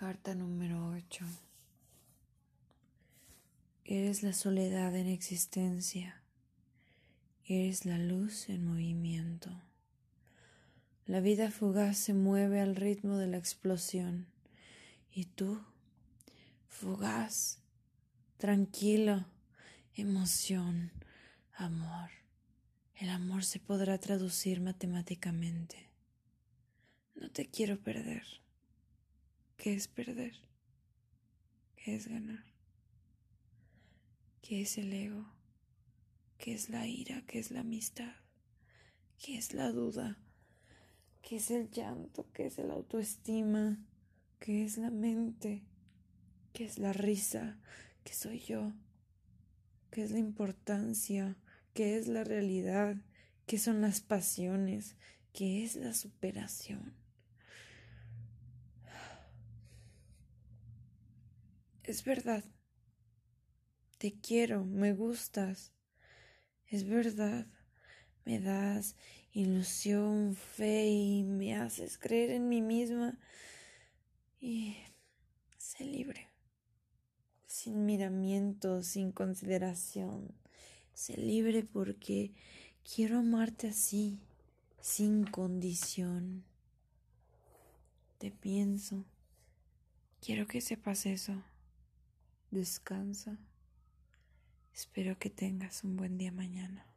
Carta número 8. Eres la soledad en existencia. Eres la luz en movimiento. La vida fugaz se mueve al ritmo de la explosión. Y tú, fugaz, tranquilo, emoción, amor. El amor se podrá traducir matemáticamente. No te quiero perder. ¿Qué es perder? ¿Qué es ganar? ¿Qué es el ego? ¿Qué es la ira? ¿Qué es la amistad? ¿Qué es la duda? ¿Qué es el llanto? ¿Qué es la autoestima? ¿Qué es la mente? ¿Qué es la risa? ¿Qué soy yo? ¿Qué es la importancia? ¿Qué es la realidad? ¿Qué son las pasiones? ¿Qué es la superación? Es verdad. Te quiero, me gustas. Es verdad. Me das ilusión, fe y me haces creer en mí misma. Y sé libre. Sin miramiento, sin consideración. Sé libre porque quiero amarte así, sin condición. Te pienso. Quiero que sepas eso. Descansa. Espero que tengas un buen día mañana.